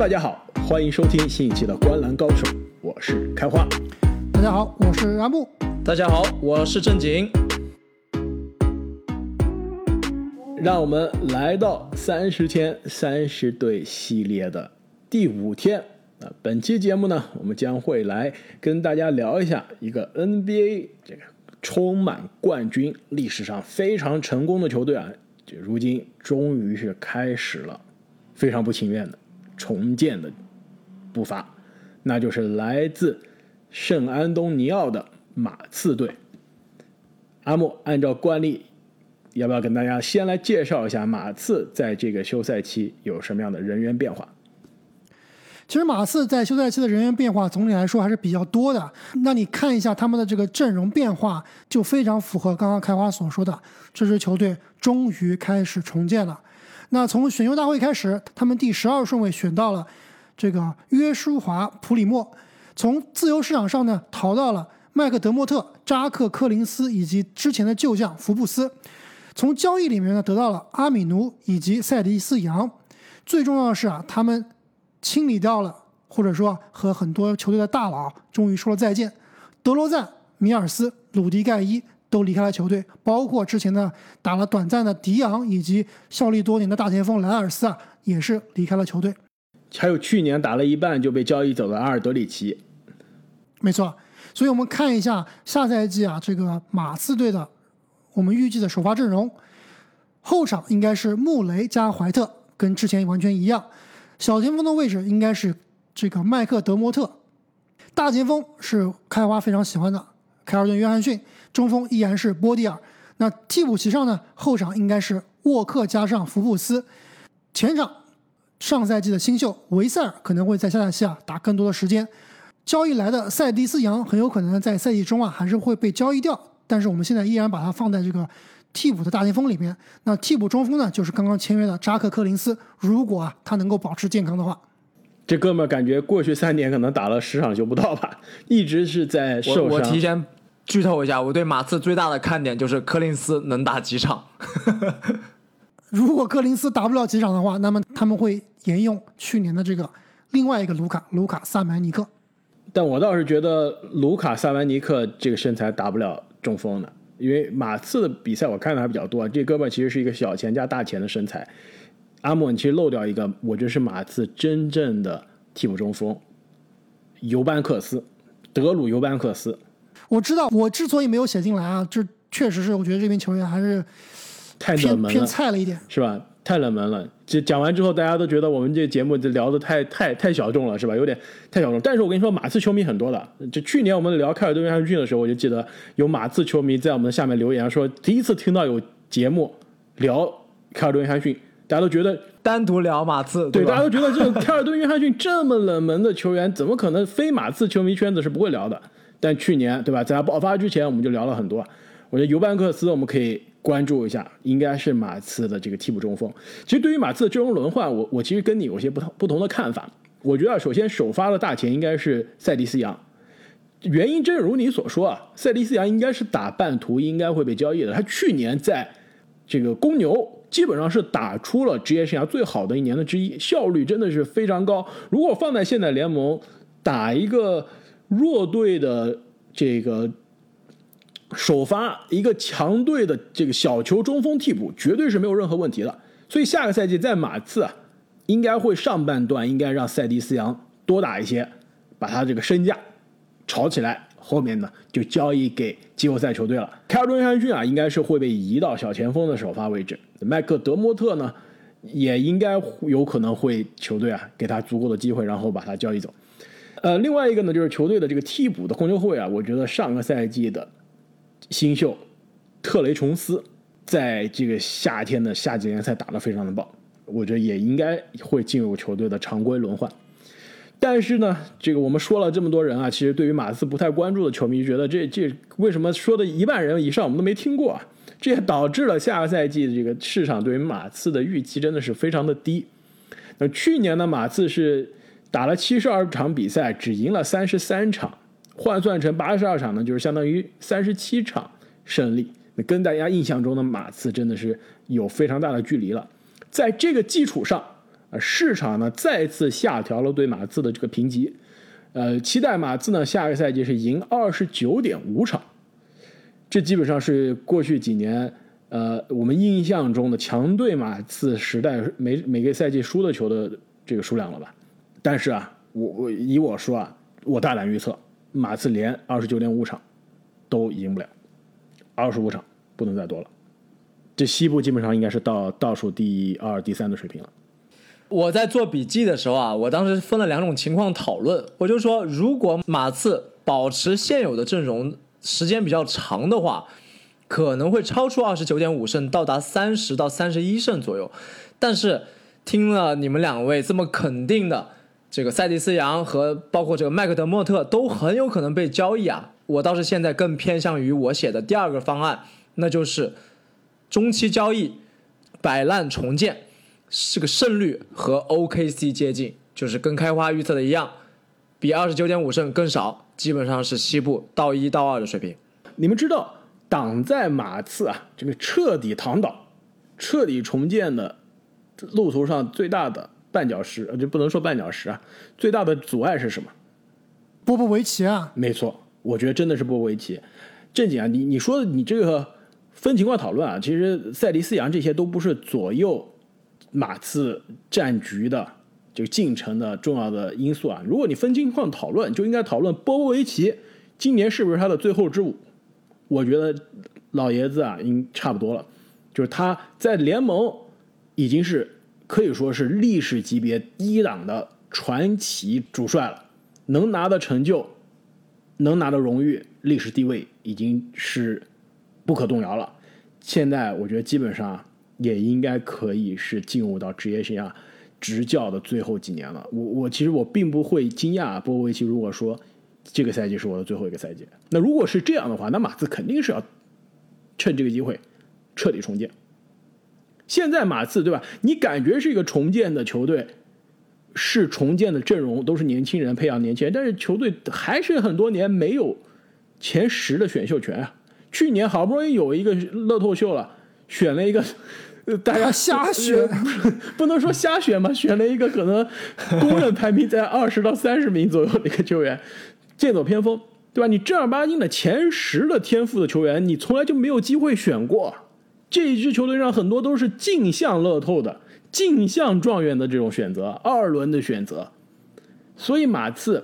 大家好，欢迎收听新一期的《观篮高手》，我是开花。大家好，我是阿木。大家好，我是正经。让我们来到三十天三十队系列的第五天啊！本期节目呢，我们将会来跟大家聊一下一个 NBA 这个充满冠军、历史上非常成功的球队啊，就如今终于是开始了非常不情愿的重建的步伐，那就是来自圣安东尼奥的马刺队。阿莫按照惯例。要不要跟大家先来介绍一下马刺在这个休赛期有什么样的人员变化？其实马刺在休赛期的人员变化总体来说还是比较多的。那你看一下他们的这个阵容变化，就非常符合刚刚开花所说的，这支球队终于开始重建了。那从选秀大会开始，他们第十二顺位选到了这个约书华·普里莫，从自由市场上呢淘到了麦克德莫特、扎克·科林斯以及之前的旧将福布斯。从交易里面呢得到了阿米奴以及塞迪斯杨，最重要的是啊，他们清理掉了，或者说和很多球队的大佬终于说了再见。德罗赞、米尔斯、鲁迪盖伊都离开了球队，包括之前的打了短暂的迪昂以及效力多年的大前锋莱尔斯啊，也是离开了球队。还有去年打了一半就被交易走的阿尔德里奇，没错。所以我们看一下下赛季啊，这个马刺队的。我们预计的首发阵容，后场应该是穆雷加怀特，跟之前完全一样。小前锋的位置应该是这个麦克德莫特，大前锋是开花非常喜欢的凯尔顿约翰逊，中锋依然是波蒂尔。那替补席上呢，后场应该是沃克加上福布斯，前场上赛季的新秀维塞尔可能会在下赛季啊打更多的时间。交易来的塞迪斯杨很有可能在赛季中啊还是会被交易掉。但是我们现在依然把它放在这个替补的大前锋里面。那替补中锋呢，就是刚刚签约的扎克科林斯。如果啊他能够保持健康的话，这哥们儿感觉过去三年可能打了十场球不到吧，一直是在受伤。我提前剧透一下，我对马刺最大的看点就是柯林斯能打几场。如果柯林斯打不了几场的话，那么他们会沿用去年的这个另外一个卢卡卢卡萨曼尼克。但我倒是觉得卢卡萨曼尼克这个身材打不了。中锋的，因为马刺的比赛我看的还比较多。这哥们其实是一个小前加大前的身材。阿莫，你其实漏掉一个，我觉得是马刺真正的替补中锋，尤班克斯，德鲁尤班克斯。我知道，我之所以没有写进来啊，这确实是我觉得这名球员还是太冷门了，偏菜了一点，是吧？太冷门了，这讲完之后，大家都觉得我们这节目聊的太太太小众了，是吧？有点太小众。但是我跟你说，马刺球迷很多的。就去年我们聊凯尔顿约翰逊的时候，我就记得有马刺球迷在我们的下面留言说，第一次听到有节目聊凯尔顿约翰逊，大家都觉得单独聊马刺，对，大家都觉得这个凯尔顿约翰逊这么冷门的球员，怎么可能非马刺球迷圈子是不会聊的？但去年，对吧？在他爆发之前，我们就聊了很多。我觉得尤班克斯，我们可以。关注一下，应该是马刺的这个替补中锋。其实对于马刺的阵容轮换，我我其实跟你有些不同不同的看法。我觉得首先首发的大前应该是塞迪斯杨，原因正如你所说啊，塞迪斯杨应该是打半途，应该会被交易的。他去年在这个公牛基本上是打出了职业生涯最好的一年的之一，效率真的是非常高。如果放在现在联盟打一个弱队的这个。首发一个强队的这个小球中锋替补，绝对是没有任何问题的。所以下个赛季在马刺啊，应该会上半段应该让塞迪斯杨多打一些，把他这个身价炒起来。后面呢就交易给季后赛球队了。凯尔顿约翰逊啊，应该是会被移到小前锋的首发位置。麦克德莫特呢，也应该有可能会球队啊给他足够的机会，然后把他交易走。呃，另外一个呢就是球队的这个替补的控球后卫啊，我觉得上个赛季的。新秀特雷琼斯在这个夏天的夏季联赛打得非常的棒，我觉得也应该会进入球队的常规轮换。但是呢，这个我们说了这么多人啊，其实对于马刺不太关注的球迷觉得这这为什么说的一半人以上我们都没听过啊？这也导致了下个赛季这个市场对于马刺的预期真的是非常的低。那去年呢，马刺是打了七十二场比赛，只赢了三十三场。换算成八十二场呢，就是相当于三十七场胜利。那跟大家印象中的马刺真的是有非常大的距离了。在这个基础上，啊，市场呢再次下调了对马刺的这个评级，呃，期待马刺呢下个赛季是赢二十九点五场，这基本上是过去几年呃我们印象中的强队马刺时代每每个赛季输的球的这个数量了吧？但是啊，我我以我说啊，我大胆预测，马刺连二十九点五场都赢不了，二十五场不能再多了。这西部基本上应该是到倒数第二、第三的水平了。我在做笔记的时候啊，我当时分了两种情况讨论。我就说，如果马刺保持现有的阵容时间比较长的话，可能会超出二十九点五胜，到达三十到三十一胜左右。但是听了你们两位这么肯定的，这个塞蒂斯杨和包括这个麦克德莫特都很有可能被交易啊，我倒是现在更偏向于我写的第二个方案，那就是中期交易摆烂重建。这个胜率和 OKC 接近，就是跟开花预测的一样，比二十九点五胜更少，基本上是西部到一到二的水平。你们知道挡在马刺啊这个彻底躺倒、彻底重建的路途上最大的绊脚石，呃，就不能说绊脚石啊，最大的阻碍是什么？波波维奇啊，没错，我觉得真的是波波维奇。正经啊，你你说的你这个分情况讨论啊，其实塞迪斯杨这些都不是左右。马刺战局的这个进程的重要的因素啊，如果你分情况讨论，就应该讨论波波维奇今年是不是他的最后之舞。我觉得老爷子啊，应差不多了，就是他在联盟已经是可以说是历史级别一档的传奇主帅了，能拿的成就，能拿的荣誉，历史地位已经是不可动摇了。现在我觉得基本上。也应该可以是进入到职业生涯执教的最后几年了。我我其实我并不会惊讶波波维奇如果说这个赛季是我的最后一个赛季。那如果是这样的话，那马刺肯定是要趁这个机会彻底重建。现在马刺对吧？你感觉是一个重建的球队，是重建的阵容，都是年轻人培养年轻人，但是球队还是很多年没有前十的选秀权啊。去年好不容易有一个乐透秀了，选了一个。大家瞎选，不能说瞎选吧，选了一个可能公认排名在二十到三十名左右的一个球员，剑走偏锋，对吧？你正儿八经的前十的天赋的球员，你从来就没有机会选过。这一支球队上很多都是镜像乐透的、镜像状元的这种选择，二轮的选择。所以马刺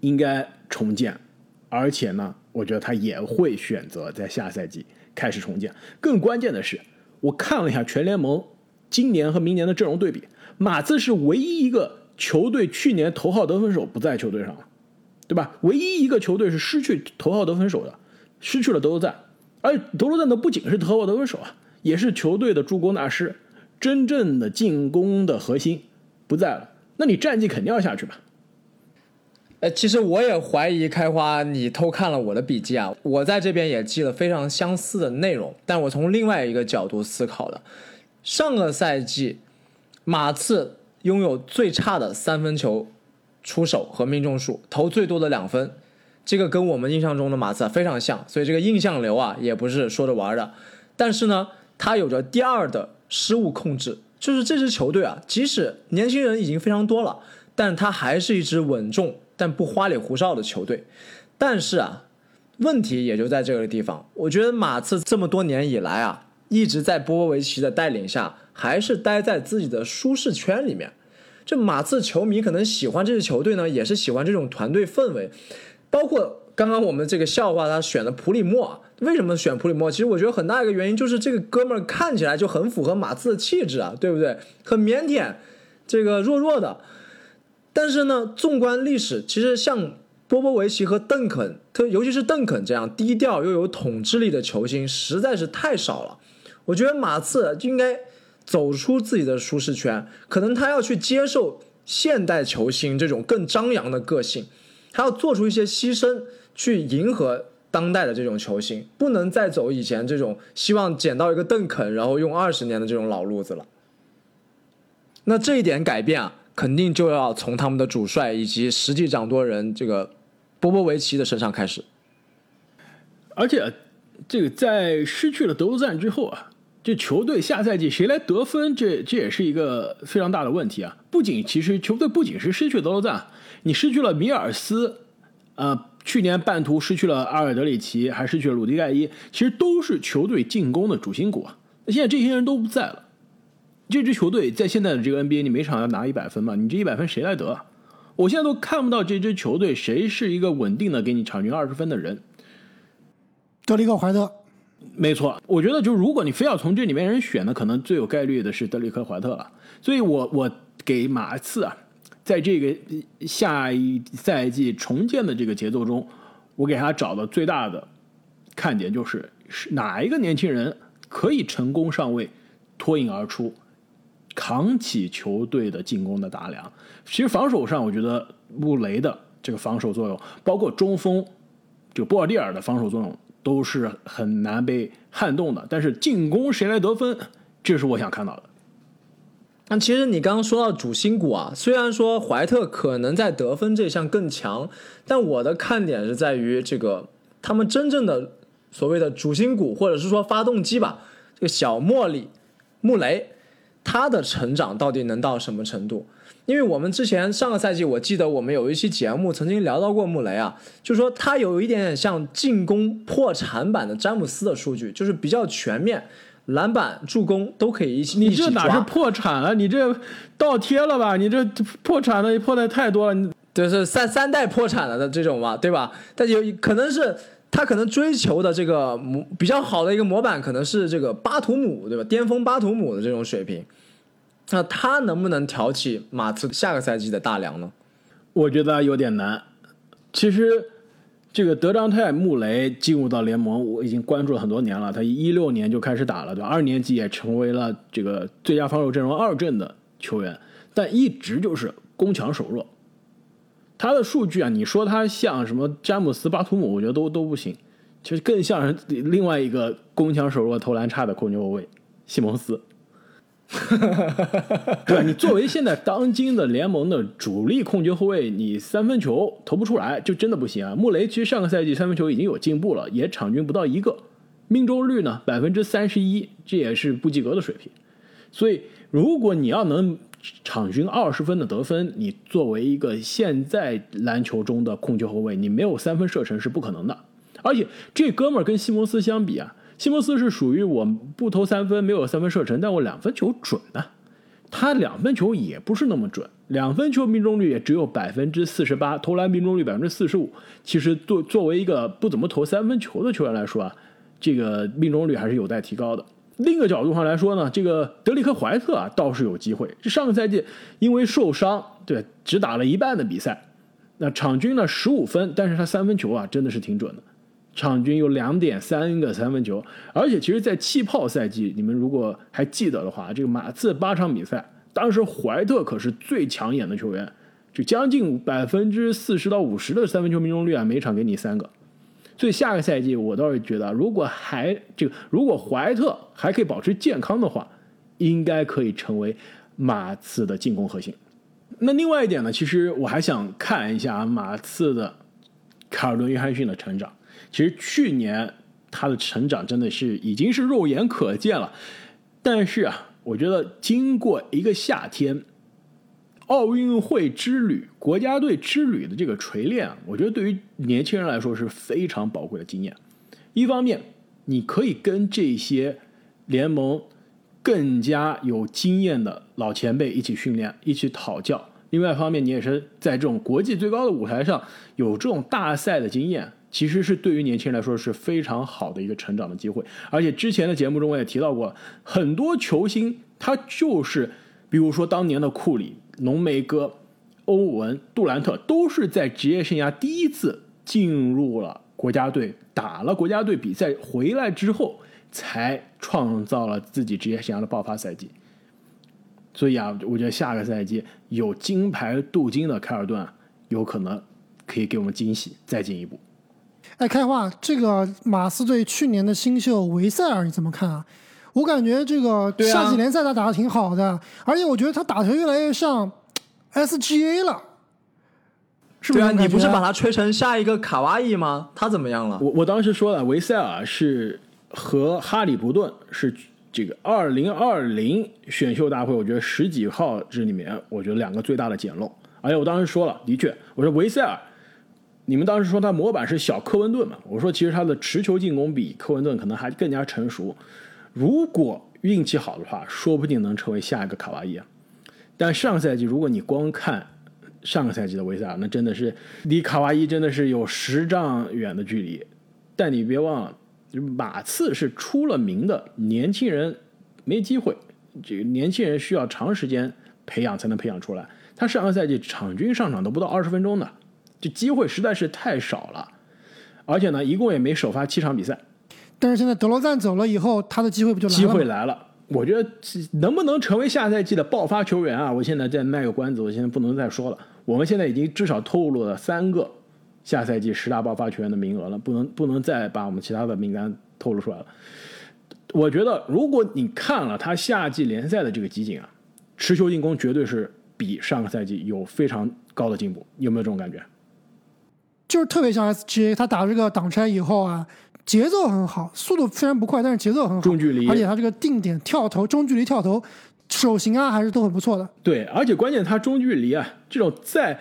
应该重建，而且呢，我觉得他也会选择在下赛季开始重建。更关键的是。我看了一下全联盟今年和明年的阵容对比，马刺是唯一一个球队去年头号得分手不在球队上了，对吧？唯一一个球队是失去头号得分手的，失去了德罗赞，而德罗赞呢不仅是头号得分手啊，也是球队的助攻大师，真正的进攻的核心不在了，那你战绩肯定要下去吧？呃，其实我也怀疑开花，你偷看了我的笔记啊。我在这边也记了非常相似的内容，但我从另外一个角度思考的。上个赛季，马刺拥有最差的三分球出手和命中数，投最多的两分，这个跟我们印象中的马刺非常像，所以这个印象流啊也不是说着玩的。但是呢，他有着第二的失误控制，就是这支球队啊，即使年轻人已经非常多了，但他还是一支稳重。但不花里胡哨的球队，但是啊，问题也就在这个地方。我觉得马刺这么多年以来啊，一直在波波维奇的带领下，还是待在自己的舒适圈里面。这马刺球迷可能喜欢这支球队呢，也是喜欢这种团队氛围。包括刚刚我们这个笑话，他选的普里莫，为什么选普里莫？其实我觉得很大一个原因就是这个哥们儿看起来就很符合马刺的气质啊，对不对？很腼腆，这个弱弱的。但是呢，纵观历史，其实像波波维奇和邓肯，特尤其是邓肯这样低调又有统治力的球星，实在是太少了。我觉得马刺应该走出自己的舒适圈，可能他要去接受现代球星这种更张扬的个性，他要做出一些牺牲，去迎合当代的这种球星，不能再走以前这种希望捡到一个邓肯，然后用二十年的这种老路子了。那这一点改变啊。肯定就要从他们的主帅以及实际掌舵人这个波波维奇的身上开始。而且，这个在失去了德罗赞之后啊，这球队下赛季谁来得分，这这也是一个非常大的问题啊！不仅其实球队不仅是失去德罗赞，你失去了米尔斯，呃，去年半途失去了阿尔德里奇，还失去了鲁迪盖伊，其实都是球队进攻的主心骨啊。那现在这些人都不在了，这支球队在现在的这个 NBA，你每场要拿一百分嘛？你这一百分谁来得？我现在都看不到这支球队谁是一个稳定的给你场均二十分的人。德里克怀特，没错，我觉得就如果你非要从这里面人选呢，可能最有概率的是德里克怀特了。所以我我给马刺啊，在这个下一赛季重建的这个节奏中，我给他找的最大的看点就是是哪一个年轻人可以成功上位，脱颖而出，扛起球队的进攻的大梁。其实防守上，我觉得穆雷的这个防守作用，包括中锋就波尔蒂尔的防守作用。都是很难被撼动的，但是进攻谁来得分，这是我想看到的。那其实你刚刚说到主心骨啊，虽然说怀特可能在得分这项更强，但我的看点是在于这个他们真正的所谓的主心骨，或者是说发动机吧，这个小莫里穆雷，他的成长到底能到什么程度？因为我们之前上个赛季，我记得我们有一期节目曾经聊到过穆雷啊，就说他有一点点像进攻破产版的詹姆斯的数据，就是比较全面，篮板、助攻都可以一起。你这哪是破产了？你这倒贴了吧？你这破产的破的太多了。对，是三三代破产了的这种嘛，对吧？但有可能是他可能追求的这个模比较好的一个模板，可能是这个巴图姆，对吧？巅峰巴图姆的这种水平。那他能不能挑起马刺下个赛季的大梁呢？我觉得有点难。其实，这个德章泰·穆雷进入到联盟，我已经关注了很多年了。他一六年就开始打了，对吧？二年级也成为了这个最佳防守阵容二阵的球员，但一直就是攻强守弱。他的数据啊，你说他像什么詹姆斯·巴图姆，我觉得都都不行。其实更像是另外一个攻强守弱、投篮差的控球后卫西蒙斯。对你作为现在当今的联盟的主力控球后卫，你三分球投不出来，就真的不行啊！穆雷其实上个赛季三分球已经有进步了，也场均不到一个，命中率呢百分之三十一，这也是不及格的水平。所以，如果你要能场均二十分的得分，你作为一个现在篮球中的控球后卫，你没有三分射程是不可能的。而且这哥们儿跟西蒙斯相比啊。西蒙斯是属于我不投三分，没有三分射程，但我两分球准呢。他两分球也不是那么准，两分球命中率也只有百分之四十八，投篮命中率百分之四十五。其实作作为一个不怎么投三分球的球员来说啊，这个命中率还是有待提高的。另一个角度上来说呢，这个德里克怀特啊倒是有机会。这上个赛季因为受伤，对，只打了一半的比赛，那场均呢十五分，但是他三分球啊真的是挺准的。场均有两点三个三分球，而且其实，在气泡赛季，你们如果还记得的话，这个马刺八场比赛，当时怀特可是最抢眼的球员，就将近百分之四十到五十的三分球命中率啊，每场给你三个。所以下个赛季，我倒是觉得，如果还这个，如果怀特还可以保持健康的话，应该可以成为马刺的进攻核心。那另外一点呢，其实我还想看一下马刺的卡尔顿·约翰逊的成长。其实去年他的成长真的是已经是肉眼可见了，但是啊，我觉得经过一个夏天奥运会之旅、国家队之旅的这个锤炼，我觉得对于年轻人来说是非常宝贵的经验。一方面，你可以跟这些联盟更加有经验的老前辈一起训练、一起讨教；另外一方面，你也是在这种国际最高的舞台上有这种大赛的经验。其实是对于年轻人来说是非常好的一个成长的机会，而且之前的节目中我也提到过，很多球星他就是，比如说当年的库里、浓眉哥、欧文、杜兰特，都是在职业生涯第一次进入了国家队，打了国家队比赛回来之后，才创造了自己职业生涯的爆发赛季。所以啊，我觉得下个赛季有金牌镀金的凯尔顿，有可能可以给我们惊喜，再进一步。哎，开话，这个马刺队去年的新秀维塞尔你怎么看啊？我感觉这个夏季联赛他打的挺好的，而且我觉得他打球越来越像 SGA 了，是不是？对啊，你不是把他吹成下一个卡哇伊吗？他怎么样了？我我当时说了，维塞尔是和哈里伯顿是这个二零二零选秀大会，我觉得十几号这里面，我觉得两个最大的捡漏。而且我当时说了，的确，我说维塞尔，你们当时说他模板是小科文顿嘛？我说其实他的持球进攻比科文顿可能还更加成熟。如果运气好的话，说不定能成为下一个卡哇伊啊。但上个赛季如果你光看上个赛季的维萨，那真的是离卡哇伊真的是有十丈远的距离。但你别忘了，马刺是出了名的年轻人没机会，这个年轻人需要长时间培养才能培养出来。他上个赛季场均上场都不到二十分钟的，这机会实在是太少了，而且呢，一共也没首发七场比赛。但是现在德罗赞走了以后，他的机会不就来了机？会来了，我觉得能不能成为下赛季的爆发球员啊？我现在再卖个关子，我现在不能再说了。我们现在已经至少透露了三个下赛季十大爆发球员的名额了，不能不能再把我们其他的名单透露出来了。我觉得，如果你看了他夏季联赛的这个集锦啊，持球进攻绝对是比上个赛季有非常高的进步，有没有这种感觉？就是特别像 SGA，他打这个挡拆以后啊，节奏很好，速度虽然不快，但是节奏很好，中距离而且他这个定点跳投、中距离跳投、手型啊，还是都很不错的。对，而且关键他中距离啊，这种在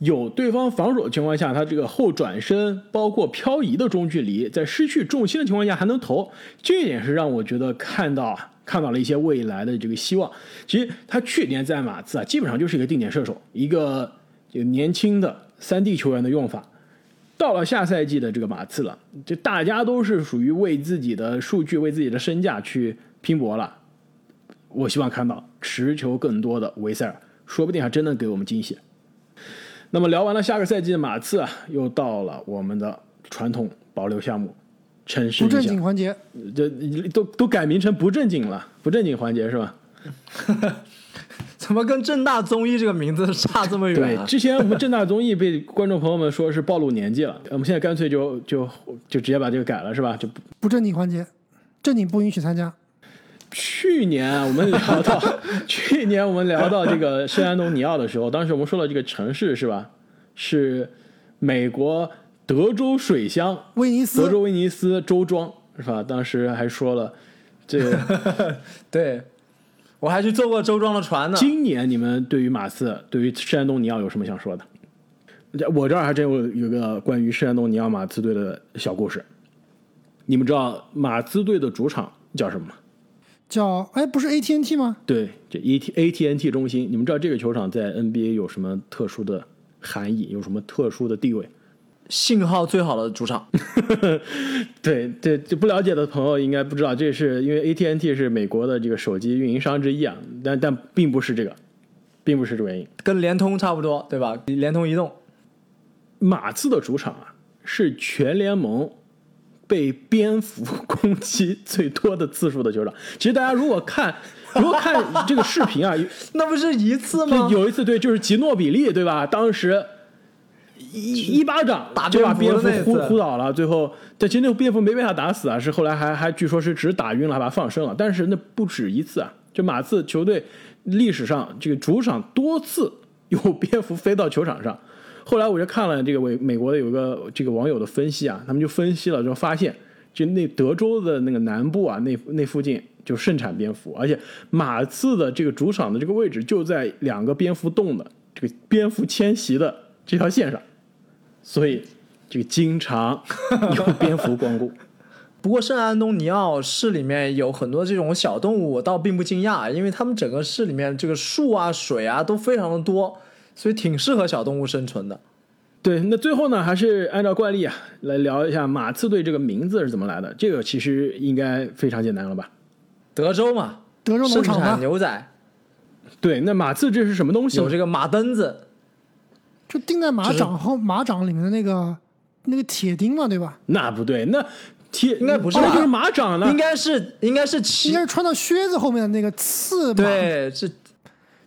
有对方防守的情况下，他这个后转身包括漂移的中距离，在失去重心的情况下还能投，这一点是让我觉得看到啊，看到了一些未来的这个希望。其实他去年在马刺啊，基本上就是一个定点射手，一个就年轻的三 D 球员的用法。到了下赛季的这个马刺了，就大家都是属于为自己的数据、为自己的身价去拼搏了。我希望看到持球更多的维塞尔，说不定还真能给我们惊喜。那么聊完了下个赛季的马刺啊，又到了我们的传统保留项目——城市不正经环节，这都都改名成不正经了，不正经环节是吧？怎么跟正大综艺这个名字差这么远对，啊？之前我们正大综艺被观众朋友们说是暴露年纪了，我们现在干脆就就就直接把这个改了，是吧？就不不正经环节，正经不允许参加。去年我们聊到，去年我们聊到这个圣安东尼奥的时候，当时我们说了这个城市是吧？是美国德州水乡，威尼斯德州威尼斯周庄是吧？当时还说了，这个对，我还去坐过周庄的船呢。今年你们对于马刺，对于圣安东尼奥有什么想说的？我这儿还真有有个关于圣安东尼奥马刺队的小故事。你们知道马刺队的主场叫什么吗？叫哎，不是 AT&T 吗？对，这 A T A T N T 中心，你们知道这个球场在 N B A 有什么特殊的含义，有什么特殊的地位？信号最好的主场，对对，就不了解的朋友应该不知道，这是因为 A T N T 是美国的这个手机运营商之一啊，但但并不是这个，并不是这个原因。跟联通差不多，对吧？联通移动。马刺的主场啊，是全联盟被蝙蝠攻击最多的次数的球场。其实大家如果看，如果看这个视频啊，那不是一次吗？有一次对，就是吉诺比利对吧？当时一一巴掌打就把蝙蝠呼蝙蝠的那次呼倒了，最后但其实那个蝙蝠没被他打死啊，是后来还还据说是只是打晕了，把他放生了。但是那不止一次啊，就马刺球队历史上这个主场多次有蝙蝠飞到球场上。后来我就看了这个美美国的有个这个网友的分析啊，他们就分析了，就发现就那德州的那个南部啊，那那附近就盛产蝙蝠，而且马刺的这个主场的这个位置就在两个蝙蝠洞的这个蝙蝠迁徙的这条线上，所以这个经常 有蝙蝠光顾。不过圣安东尼奥市里面有很多这种小动物，我倒并不惊讶，因为他们整个市里面这个树啊、水啊都非常的多，所以挺适合小动物生存的。对，那最后呢，还是按照惯例啊，来聊一下马刺队这个名字是怎么来的。这个其实应该非常简单了吧？德州嘛，德州农场嘛，产牛仔，对，那马刺这是什么东西？有这个马蹬子，就钉在马就是掌后马掌里面的那个那个铁钉嘛，对吧？那不对，那铁应该不是那就是马掌呢应。该是应该是应骑该是穿到靴子后面的那个刺，对是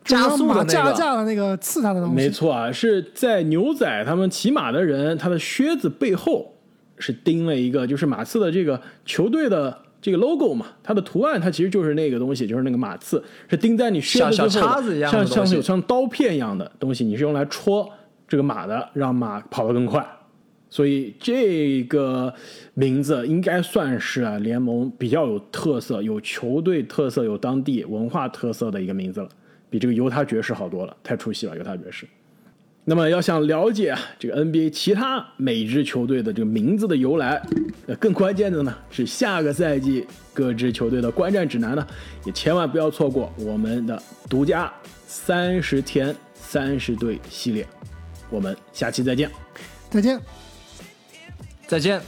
加速的那马架的那个刺他的东西。没错啊，是在牛仔他们骑马的人，他的靴子背后是钉了一个，就是马刺的这个球队的这个 logo 嘛，它的图案它其实就是那个东西，就是那个马刺，是钉在你靴子小最后的小叉子一样的像像有像刀片一样的东西，你是用来戳这个马的，让马跑得更快。所以这个名字应该算是啊联盟比较有特色、有球队特色、有当地文化特色的一个名字了，比这个犹他爵士好多了，太出戏了，犹他爵士。那么要想了解这个 NBA 其他每支球队的这个名字的由来，呃，更关键的呢是下个赛季各支球队的观战指南呢，也千万不要错过我们的独家三十天三十队系列。我们下期再见。再见。再见。